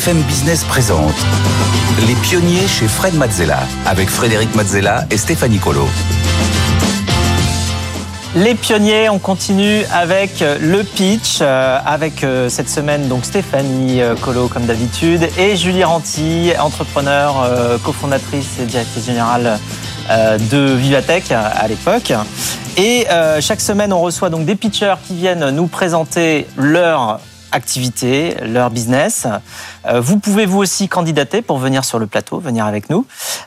BFM Business présente Les pionniers chez Fred Mazzella avec Frédéric Mazzella et Stéphanie Colo. Les pionniers, on continue avec le pitch, euh, avec euh, cette semaine donc Stéphanie euh, Colo comme d'habitude et Julie Ranti, entrepreneur, cofondatrice et directrice générale de Vivatech à l'époque. Et chaque semaine, on reçoit donc des pitchers qui viennent nous présenter leur activité, leur business. Euh, vous pouvez vous aussi candidater pour venir sur le plateau, venir avec nous.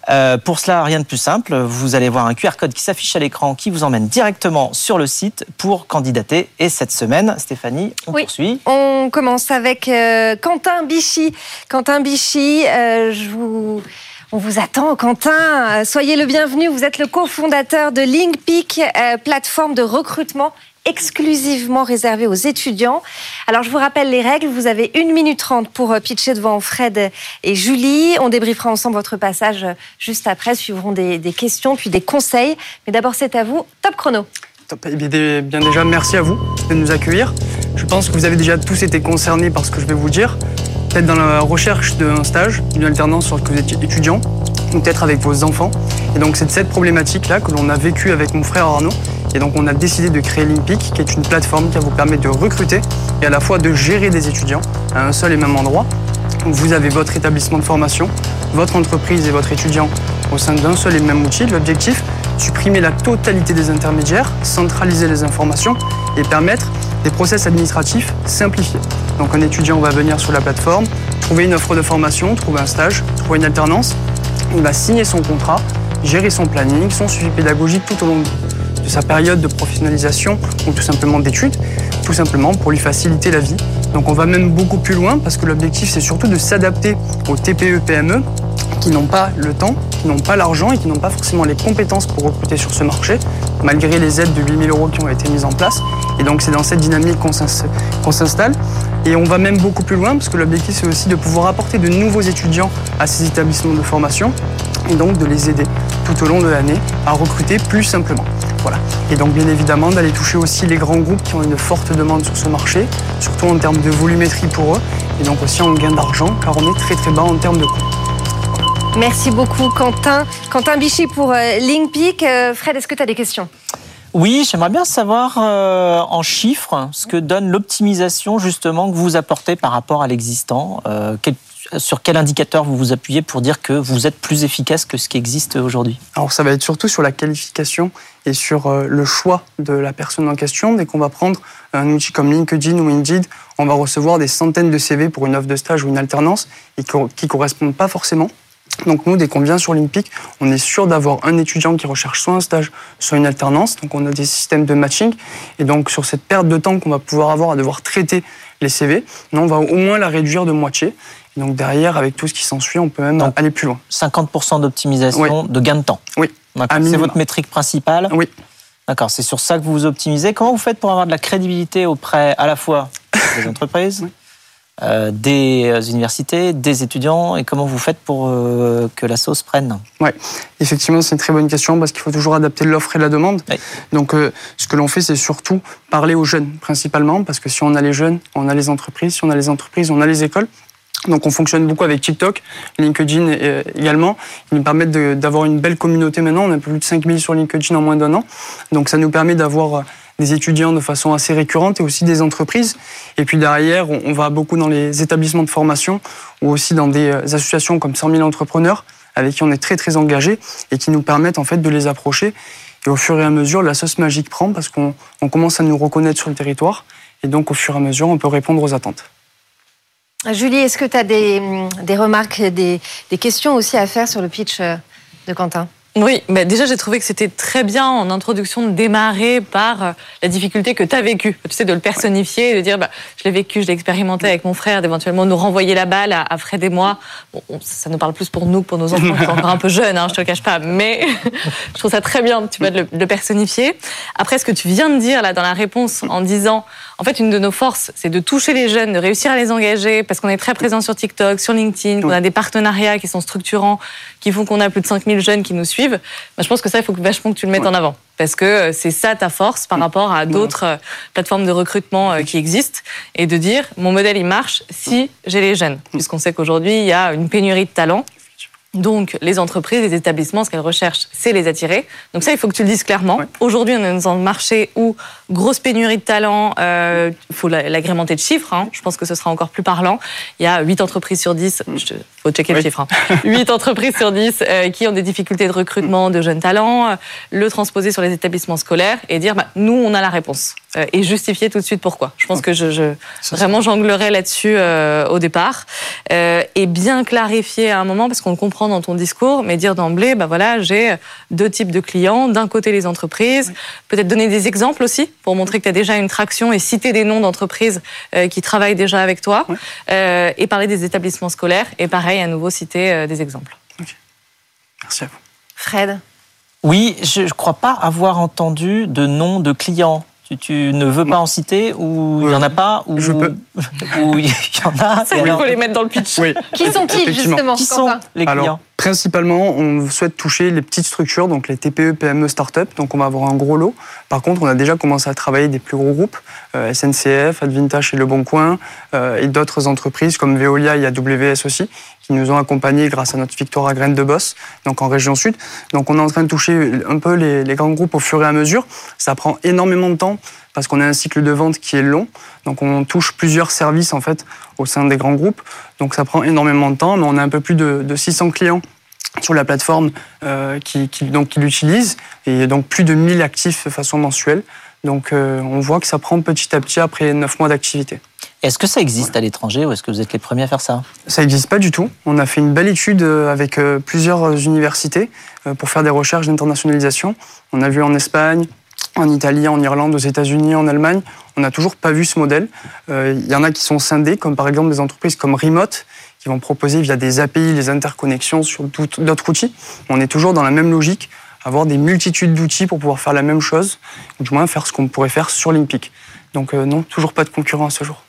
Euh, pour cela, rien de plus simple. Vous allez voir un QR code qui s'affiche à l'écran qui vous emmène directement sur le site pour candidater. Et cette semaine, Stéphanie, on oui, poursuit. On commence avec euh, Quentin Bichy. Quentin Bichy, je vous... On vous attend, Quentin. Soyez le bienvenu. Vous êtes le cofondateur de LinkPeak, plateforme de recrutement exclusivement réservé aux étudiants. Alors je vous rappelle les règles, vous avez une minute trente pour euh, pitcher devant Fred et Julie. On débriefera ensemble votre passage euh, juste après, suivront des, questions puis des conseils. Mais d'abord c'est à vous, top chrono. Top. Bien déjà, merci à vous de nous accueillir. Je pense que vous avez déjà tous été concernés par ce que je vais vous dire. Peut-être dans la recherche d'un stage, d'une alternance lorsque vous êtes étudiant, ou peut-être avec vos enfants. Et donc c'est cette problématique-là que l'on a vécue avec mon frère Arnaud et donc on a décidé de créer Limpic, qui est une plateforme qui va vous permettre de recruter et à la fois de gérer des étudiants à un seul et même endroit. Vous avez votre établissement de formation, votre entreprise et votre étudiant au sein d'un seul et même outil. L'objectif, supprimer la totalité des intermédiaires, centraliser les informations et permettre des process administratifs simplifiés. Donc un étudiant va venir sur la plateforme, trouver une offre de formation, trouver un stage, trouver une alternance, il va signer son contrat, gérer son planning, son suivi pédagogique tout au long de sa période de professionnalisation ou tout simplement d'études, tout simplement pour lui faciliter la vie. Donc on va même beaucoup plus loin parce que l'objectif c'est surtout de s'adapter aux TPE, PME qui n'ont pas le temps, qui n'ont pas l'argent et qui n'ont pas forcément les compétences pour recruter sur ce marché, malgré les aides de 8000 euros qui ont été mises en place. Et donc c'est dans cette dynamique qu'on s'installe. Et on va même beaucoup plus loin parce que l'objectif c'est aussi de pouvoir apporter de nouveaux étudiants à ces établissements de formation et donc de les aider tout au long de l'année à recruter plus simplement. Voilà. Et donc bien évidemment d'aller toucher aussi les grands groupes qui ont une forte demande sur ce marché, surtout en termes de volumétrie pour eux, et donc aussi en gain d'argent, car on est très très bas en termes de coûts. Merci beaucoup Quentin. Quentin Bichy pour euh, LinkPeak. Euh, Fred, est-ce que tu as des questions? Oui, j'aimerais bien savoir euh, en chiffres ce que donne l'optimisation justement que vous apportez par rapport à l'existant. quel sur quel indicateur vous vous appuyez pour dire que vous êtes plus efficace que ce qui existe aujourd'hui? Alors ça va être surtout sur la qualification et sur euh, le choix de la personne en question. Dès qu'on va prendre un outil comme LinkedIn ou Indeed, on va recevoir des centaines de CV pour une offre de stage ou une alternance et qui ne correspondent pas forcément. Donc nous, dès qu'on vient sur l'INPIC, on est sûr d'avoir un étudiant qui recherche soit un stage, soit une alternance. Donc on a des systèmes de matching. Et donc sur cette perte de temps qu'on va pouvoir avoir à devoir traiter les CV, on va au moins la réduire de moitié donc derrière, avec tout ce qui s'ensuit, on peut même aller plus loin. 50% d'optimisation de gain de temps. Oui. C'est votre métrique principale Oui. D'accord, c'est sur ça que vous vous optimisez. Comment vous faites pour avoir de la crédibilité auprès à la fois des entreprises, euh, des euh, universités, des étudiants, et comment vous faites pour euh, que la sauce prenne? Oui, effectivement, c'est une très bonne question parce qu'il faut toujours adapter l'offre et la demande. Donc, ce que l'on fait, c'est surtout parler aux jeunes principalement, parce que si on a les jeunes, on a les entreprises, si on a les entreprises, on a les écoles. Donc on fonctionne beaucoup avec TikTok, LinkedIn également. Ils nous permettent d'avoir une belle communauté maintenant. On a plus de 5000 sur LinkedIn en moins d'un an. Donc ça nous permet d'avoir des étudiants de façon assez récurrente et aussi des entreprises. Et puis derrière, on va beaucoup dans les établissements de formation ou aussi dans des euh, associations comme 100 000 entrepreneurs avec qui on est très très engagé et qui nous permettent en fait de les approcher. Et au fur et à mesure, la sauce magique prend parce qu'on commence à nous reconnaître sur le territoire. Et donc au fur et à mesure, on peut répondre aux attentes. Julie, est-ce que tu as des, remarques, des, questions aussi à faire sur le pitch euh, de Quentin? Oui, mais déjà j'ai trouvé que c'était très bien en introduction de démarrer par euh, la difficulté que tu as vécue. Tu sais, de le personnifier et de dire bah, je l'ai vécu, je l'ai expérimenté avec mon frère, d'éventuellement nous renvoyer la balle à, Fred et moi. Bon, ça nous parle plus pour nous que pour nos enfants qui sont encore un peu jeunes, hein, je te le cache pas, mais je trouve ça très bien tu vois, de le, personnifier. Après, ce que tu viens de dire là dans la réponse en disant en fait, une de nos forces, c'est de toucher les jeunes, de réussir à les engager, parce qu'on est très présent sur TikTok, sur LinkedIn, qu'on a des partenariats qui sont structurants, qui font qu'on a plus de 5000 jeunes qui nous suivent. Je pense que ça, il faut vachement que tu le mettes en avant. Parce que euh, c'est ça ta force par rapport à d'autres euh, plateformes de recrutement euh, qui existent. Et de dire, mon modèle, il marche si j'ai les jeunes. Puisqu'on sait qu'aujourd'hui, il y a une pénurie de talents. Donc, les entreprises, les établissements, ce qu'elles recherchent, c'est les attirer. Donc ça, il faut que tu le dises clairement. Aujourd'hui, on est dans un marché où grosse pénurie de talents, il euh, faut l'agrémenter de chiffres. Hein. Je pense que ce sera encore plus parlant. Il y a 8 entreprises sur 10, il faut checker le chiffre, hein. 8 entreprises sur 10 euh, qui ont des difficultés de recrutement de jeunes talents, euh, le transposer sur les établissements scolaires et dire, bah, nous, on a la réponse. et justifier tout de suite pourquoi. Je pense que je, je vraiment jonglerai là-dessus au départ. et bien clarifier à un moment, parce qu'on le dans ton discours, mais dire d'emblée, bah voilà, j'ai deux types de clients. D'un côté, les entreprises. Peut-être donner des exemples aussi pour montrer que tu as déjà une traction et citer des noms d'entreprises euh, qui travaillent déjà avec toi. Euh, et parler des établissements scolaires. Et pareil, à nouveau, citer euh, des exemples. Merci à vous. Fred? Oui, je ne crois pas avoir entendu de nom de clients tu, ne veux pas en citer ou il n'y en a pas ou, Je peux. ou il y en a Il faut les mettre dans le pitch. Qui sont-ils justement Qui sont les clients Principalement, on souhaite toucher les petites structures, donc les TPE, PME, start-up. Donc on va avoir un gros lot. Par contre, on a déjà commencé à travailler des plus gros groupes, euh, SNCF, Advintage et Le Bon Coin, euh, et d'autres entreprises comme Veolia et AWS aussi, qui nous ont accompagnés grâce à notre victoire à Graines de Boss, donc en région sud. Donc on est en train de toucher un peu les, grands groupes au fur et à mesure. Ça prend énormément de temps parce qu'on a un cycle de vente qui est long. Donc on touche plusieurs services en fait au sein des grands groupes. Donc ça prend énormément de temps, mais on a un peu plus de 600 clients sur la plateforme euh, qui, qui, donc, qui l'utilisent et donc plus de 1000 actifs de façon mensuelle. Donc euh, on voit que ça prend petit à petit après 9 mois d'activité. Est-ce que ça existe à l'étranger ou est-ce que vous êtes les premiers à faire ça? Ça n'existe pas du tout. On a fait une belle étude euh, avec plusieurs universités pour faire des recherches d'internationalisation. On a vu en Espagne, en Italie, en Irlande, aux États-Unis, en Allemagne. On n'a toujours pas vu ce modèle. Il y en a qui sont scindés, comme par exemple des entreprises comme Remote, qui vont proposer via des API les interconnexions sur d'autres outils. On est toujours dans la même logique, avoir des multitudes d'outils pour pouvoir faire la même chose, ou du moins faire ce qu'on pourrait faire sur Olympique. Donc non, toujours pas de concurrent à ce jour.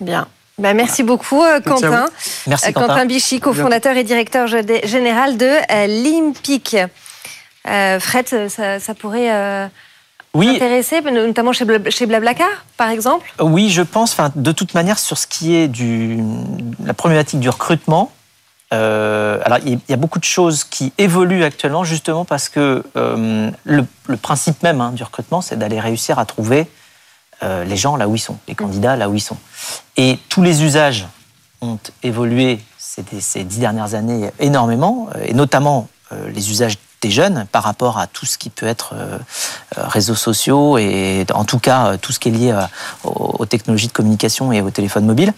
Bien. Bah, merci beaucoup, euh, Quentin. Merci, euh, Quentin. Bichy, cofondateur et directeur général de euh, l'Impic. Fred, ça, pourrait oui. intéresser, notamment chez, Blablacar, par exemple? Oui, je pense. Enfin, de toute manière, sur ce qui est du la problématique du recrutement, alors il y a beaucoup de choses qui évoluent actuellement, justement parce que le, principe même hein, du recrutement, c'est d'aller réussir à trouver euh, les gens là où ils sont, les candidats là où ils sont. Et tous les usages ont évolué ces, dix dernières années énormément, euh, et notamment euh, les usages jeunes par rapport à tout ce qui peut être réseaux sociaux et en tout cas tout ce qui est lié aux, technologies de communication et aux téléphones mobiles.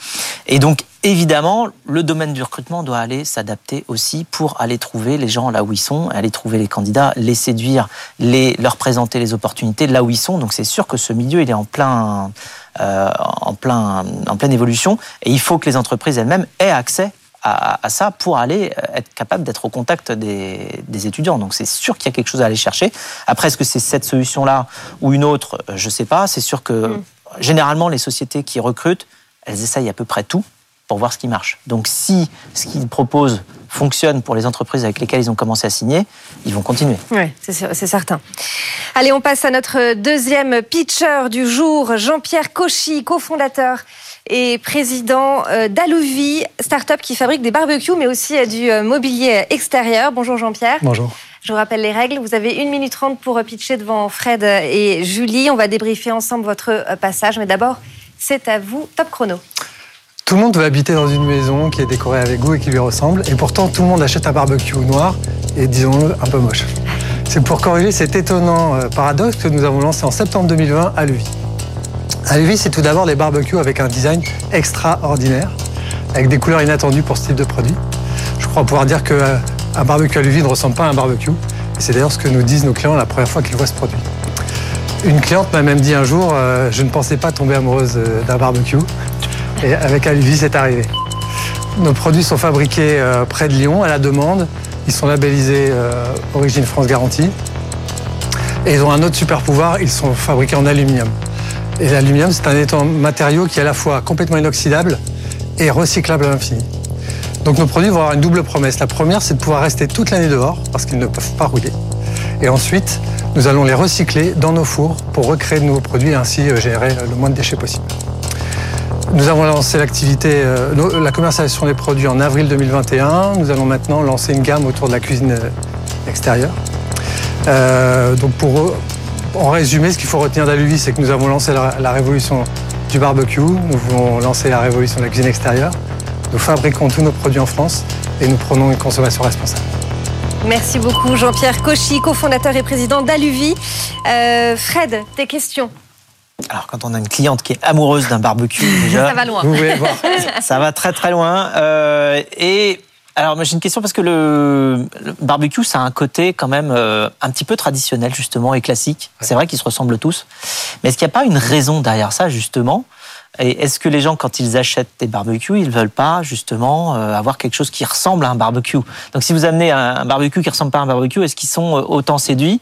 Et donc Évidemment, le domaine du recrutement doit aller s'adapter aussi pour aller trouver les gens là où ils sont, aller trouver les candidats, les séduire, les, leur présenter les opportunités là où ils sont. Donc c'est sûr que ce milieu, il est en plein, euh, en plein, en pleine évolution, et il faut que les entreprises elles-mêmes aient accès à, ça pour aller euh, être capable d'être au contact des, des étudiants. Donc c'est sûr qu'il y a quelque chose à aller chercher. Après, est-ce que c'est cette solution-là ou une autre? Je ne sais pas. C'est sûr que mm. généralement les sociétés qui recrutent, elles essayent à peu près tout pour voir ce qui marche. Donc si ce qu'ils proposent fonctionne pour les entreprises avec lesquelles ils ont commencé à signer, ils vont continuer. Oui, c'est certain. Allez, on passe à notre deuxième pitcher du jour, Jean-Pierre Cauchy, cofondateur et président euh, d'Alouvi, start-up qui fabrique des barbecues, mais aussi euh, du euh, mobilier extérieur. Bonjour Jean-Pierre. Bonjour. Je vous rappelle les règles. Vous avez une minute trente pour pitcher devant Fred et Julie. On va débriefer ensemble votre passage. Mais d'abord, c'est à vous, top chrono. Tout le monde veut habiter dans une maison qui est décorée avec goût et qui lui ressemble, et pourtant tout le monde achète un barbecue noir et disons-le un peu moche. C'est pour corriger cet étonnant euh, paradoxe que nous avons lancé en septembre 2020 à Levis. À Levis, c'est tout d'abord les barbecues avec un design extraordinaire, avec des couleurs inattendues pour ce type de produit. Je crois pouvoir dire que euh, barbecue à l'huile ne ressemble pas à un barbecue. Et c'est d'ailleurs ce que nous disent nos clients la première fois qu'ils voient ce produit. Une cliente m'a même dit un jour, euh, je ne pensais pas tomber amoureuse d'un barbecue. Et avec Aluvi, c'est arrivé. Nos produits sont fabriqués euh, près de Lyon à la demande. Ils sont labellisés Origine France Garantie. Et ils ont un autre super pouvoir, ils sont fabriqués en aluminium. Et l'aluminium, c'est un matériau qui est à la fois complètement inoxydable et recyclable à l'infini. Donc nos produits vont avoir une double promesse. La première, c'est de pouvoir rester toute l'année dehors parce qu'ils ne peuvent pas rouiller. Et ensuite, nous allons les recycler dans nos fours pour recréer de nouveaux produits et ainsi euh, générer le moins de déchets possible. Nous avons lancé l'activité, euh, la commercialisation des produits en avril 2021. Nous allons maintenant lancer une gamme autour de la cuisine euh, extérieure. donc pour en résumé, ce qu'il faut retenir d'Aluvi, c'est que nous avons lancé la, révolution du barbecue, nous voulons lancer la révolution de la cuisine extérieure. Nous fabriquons tous nos produits en France et nous prenons une consommation responsable. Merci beaucoup Jean-Pierre Cauchy, cofondateur et président d'Aluvi. Euh, Fred, tes questions alors, quand on a une cliente qui est amoureuse d'un barbecue, déjà, ça va loin. Vous voir. ça va très très loin. Euh, et alors, j'ai une question parce que le, barbecue, ça a un côté quand même euh, un petit peu traditionnel, justement, et classique. C'est vrai qu'ils se ressemblent tous. Mais est-ce qu'il n'y a pas une raison derrière ça, justement et est-ce que les gens, quand ils achètent des barbecues, ils veulent pas justement euh, avoir quelque chose qui ressemble à un barbecue? Donc, si vous amenez un barbecue qui ressemble pas à un barbecue, est-ce qu'ils sont euh, autant séduits?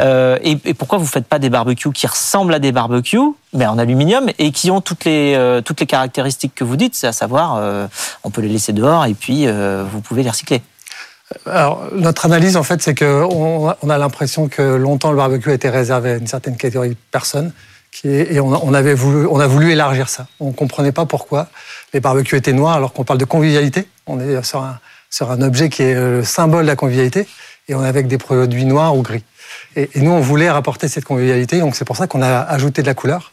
Euh, et, pourquoi vous faites pas des barbecues qui ressemblent à des barbecues, mais en aluminium et qui ont toutes les toutes les caractéristiques que vous dites, c'est à savoir, on peut les laisser dehors et puis vous pouvez les recycler? Alors, notre analyse, en fait, c'est qu'on on a l'impression que longtemps le barbecue a été réservé à une certaine catégorie de personnes et on, avait voulu, on a voulu élargir ça. On ne comprenait pas pourquoi les barbecues étaient noirs alors qu'on parle de convivialité. On est sur un, objet qui est le symbole de la convivialité et on est avec des produits noirs ou gris. Et, nous, on voulait rapporter cette convivialité, donc c'est pour ça qu'on a ajouté de la couleur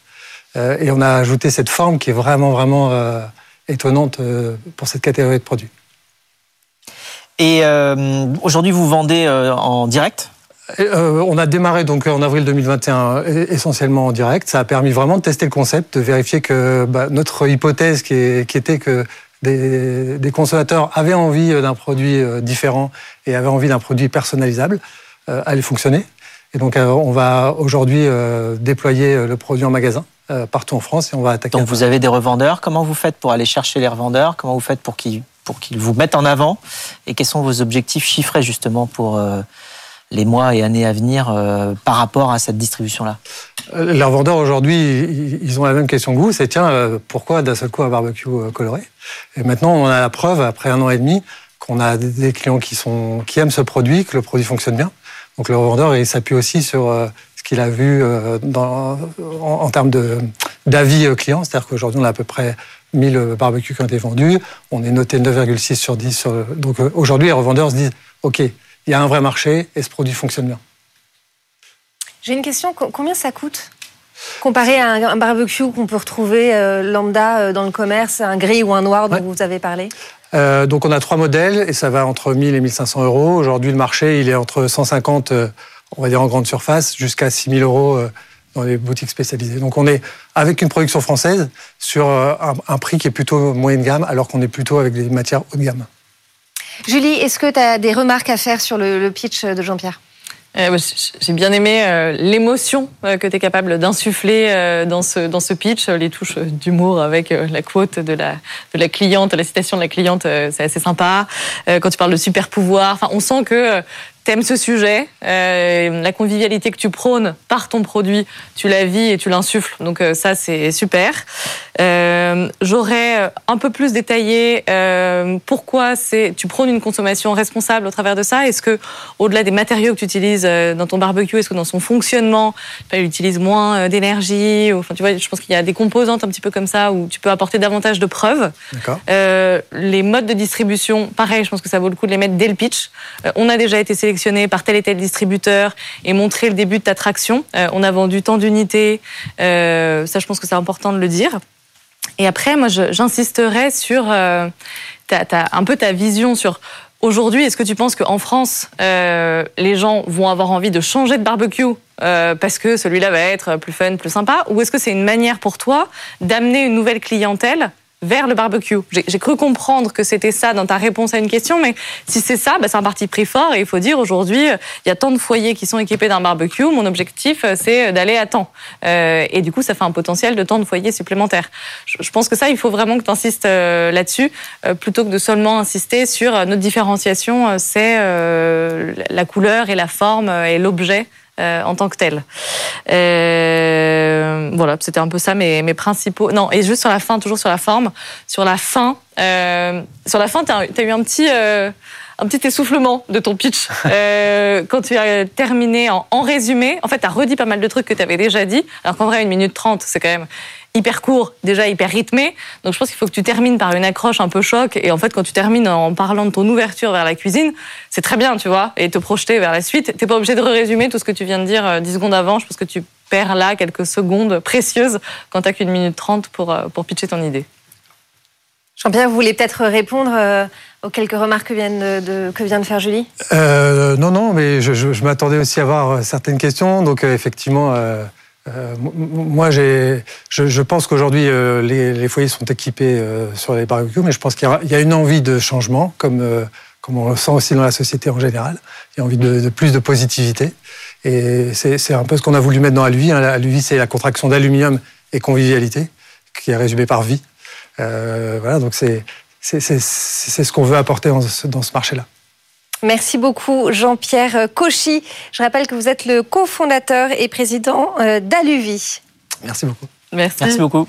euh, et on a ajouté cette forme qui est vraiment, vraiment euh, étonnante euh, pour cette catégorie de produits. Et aujourd'hui, vous vendez en direct? Euh, on a démarré donc en avril 2021 essentiellement en direct. Ça a permis vraiment de tester le concept, de vérifier que bah, notre hypothèse qui, était que des, consommateurs avaient envie d'un produit euh, différent et avaient envie d'un produit personnalisable euh, allait fonctionner. Et donc on va aujourd'hui déployer le produit en magasin partout en France et on va attaquer. Donc vous avez des revendeurs. Comment vous faites pour aller chercher les revendeurs? Comment vous faites pour qu'ils pour qu'ils vous mettent en avant? Et quels sont vos objectifs chiffrés justement pour les mois et années à venir euh, par rapport à cette distribution-là euh, Les revendeurs aujourd'hui, ils ont la même question que vous, c'est tiens, euh, pourquoi d'un seul coup un barbecue coloré? Et maintenant, on a la preuve, après un an et demi, qu'on a des clients qui, sont, qui aiment ce produit, que le produit fonctionne bien. Donc le revendeur, il s'appuie aussi sur ce qu'il a vu en, termes d'avis clients. C'est-à-dire qu'aujourd'hui, on a à peu près 1000 barbecues qui ont été vendus. On est noté 9,6 sur 10. Donc aujourd'hui, les revendeurs se disent, OK, il y a un vrai marché et ce produit fonctionne bien. J'ai une question, combien ça coûte? Comparé à un barbecue qu'on peut retrouver euh, lambda euh, dans le commerce, un gris ou un noir dont vous avez parlé? Euh, donc on a trois modèles et ça va entre 1000 et 1500 euros. Aujourd'hui le marché il est entre 150, on va dire en grande surface, jusqu'à 6000 euros dans les boutiques spécialisées. Donc on est avec une production française sur un prix qui est plutôt moyenne gamme alors qu'on est plutôt avec des matières haut de gamme. Julie, est-ce que tu as des remarques à faire sur le, pitch de Jean-Pierre? Euh, j'ai bien aimé euh, l'émotion euh, que tu es capable d'insuffler dans, ce, dans ce pitch, les touches d'humour avec la quote de la, de la cliente, la citation de la cliente, c'est assez sympa. quand tu parles de super pouvoir, on sent que t'aimes ce sujet, euh, la convivialité que tu prônes par ton produit, tu la vis et tu l'insuffles. Donc euh, ça, c'est super. Euh, J'aurais un peu plus détaillé pourquoi c'est tu prônes une consommation responsable au travers de ça. Est-ce que au-delà des matériaux que tu utilises dans ton barbecue, est-ce que dans son fonctionnement, tu utilises moins d'énergie Enfin, tu vois, je pense qu'il y a des composantes un petit peu comme ça où tu peux apporter davantage de preuves. les modes de distribution, pareil, je pense que ça vaut le coup de les mettre dès le pitch. on a déjà été par tel et tel distributeur et montrer le début de ta traction. Euh, on a vendu tant d'unités. Euh, ça, je pense que c'est important de le dire. Et après, moi, j'insisterai sur euh, un peu ta vision sur Aujourd'hui, est-ce que tu penses qu'en France, les gens vont avoir envie de changer de barbecue parce que celui-là va être plus fun, plus sympa? Ou est-ce que c'est une manière pour toi d'amener une nouvelle clientèle vers le barbecue. J'ai cru comprendre que c'était ça dans ta réponse à une question, mais si c'est ça, bah, c'est un parti pris fort et il faut dire aujourd'hui, il y a tant de foyers qui sont équipés d'un barbecue. Mon objectif, c'est d'aller à temps. Euh, et du coup, ça fait un potentiel de tant de foyers supplémentaires. Je, pense que ça, il faut vraiment que tu insistes euh, là-dessus, euh, plutôt que de seulement insister sur notre différenciation, c'est la couleur et la forme et l'objet en tant que tel. Euh, voilà, c'était un peu ça mes, mes, principaux. Non, et juste sur la fin, toujours sur la forme, sur la fin, euh, sur la fin, tu as, as, eu un petit, euh, un petit essoufflement de ton pitch. Euh, quand tu as terminé en, en résumé, en fait, tu as redit pas mal de trucs que tu avais déjà dit, alors qu'en vrai, une minute trente, c'est quand même hyper court, déjà hyper rythmé. Donc je pense qu'il faut que tu termines par une accroche un peu choc. Et en fait, quand tu termines en parlant de ton ouverture vers la cuisine, c'est très bien, tu vois, et te projeter vers la suite. T'es pas obligé de résumer tout ce que tu viens de dire euh, dix secondes avant. Je pense que tu perds là quelques secondes précieuses quand t'as qu'une minute trente pour, euh, pour pitcher ton idée. Jean-Pierre, vous voulez peut-être répondre euh, aux quelques remarques que vient de, que vient de faire Julie? Non, non, mais je, je, m'attendais aussi à avoir certaines questions. Donc effectivement, euh, moi, je, je, pense qu'aujourd'hui, euh, les, les, foyers sont équipés euh, sur les barbecues, mais je pense qu'il y, y, a une envie de changement, comme, euh, comme on le sent aussi dans la société en général. Il y a envie de, de plus de positivité. Et c'est un peu ce qu'on a voulu mettre dans Aluvi. Hein. Aluvi, c'est la contraction d'aluminium et convivialité, qui est résumée par vie. voilà, donc c'est ce qu'on veut apporter dans ce, dans ce marché-là. Merci beaucoup Jean-Pierre Cauchy. Je rappelle que vous êtes le cofondateur et président euh, d'Aluvi. Merci beaucoup. Merci. Merci beaucoup.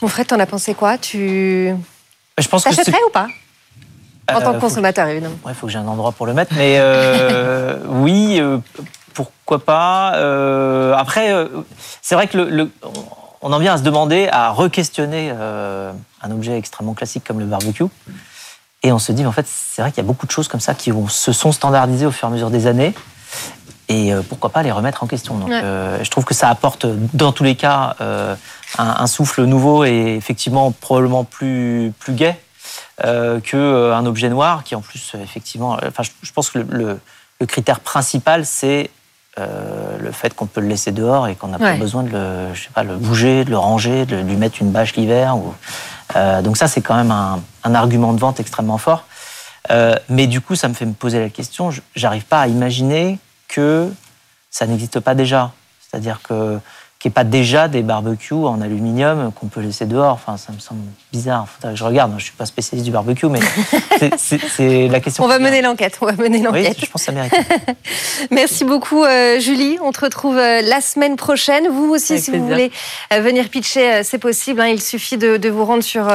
Mon frère, t'en as pensé quoi? Tu je pense t'achèterais ou pas? En tant que euh, consommateur, évidemment. Il faut que j'ai un endroit pour le mettre, mais euh, oui, pourquoi pas. après, c'est vrai que le, on en vient à se demander, à re-questionner un objet extrêmement classique comme le barbecue. Et on se dit, en fait, c'est vrai qu'il y a beaucoup de choses comme ça qui se sont standardisées au fur et à mesure des années. Et euh, pourquoi pas les remettre en question. Donc, euh, je trouve que ça apporte, dans tous les cas, euh, un, souffle nouveau et effectivement probablement plus, plus gai qu'un objet noir qui, en plus, effectivement, enfin, je, pense que le, le critère principal, c'est le fait qu'on peut le laisser dehors et qu'on n'a pas besoin de le, je sais pas, le bouger, de le ranger, de lui mettre une bâche l'hiver. Ou... Euh, donc ça, c'est quand même un, un, argument de vente extrêmement fort. Euh, mais du coup, ça me fait me poser la question, j'arrive pas à imaginer que ça n'existe pas déjà. C'est-à-dire que qu'il n'y ait pas déjà des barbecues en aluminium qu'on peut laisser dehors. Enfin, ça me semble bizarre. je regarde, je ne suis pas spécialiste du barbecue, mais c'est la question. On va mener l'enquête. On va mener l'enquête. Oui, je pense que ça mérite. Merci beaucoup, euh, Julie. On te retrouve euh, la semaine prochaine. Vous aussi, si vous voulez euh, venir pitcher, c'est possible. Hein. Il suffit de, de, vous rendre sur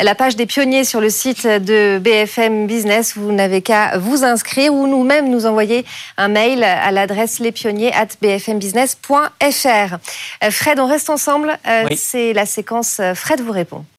la page des pionniers sur le site de BFM Business. Vous n'avez qu'à vous inscrire ou nous-mêmes nous envoyer un mail à l'adresse lespionniers@bfmbusiness.fr. Euh, Fred, on reste ensemble. Euh, c'est la séquence euh, Fred vous répond.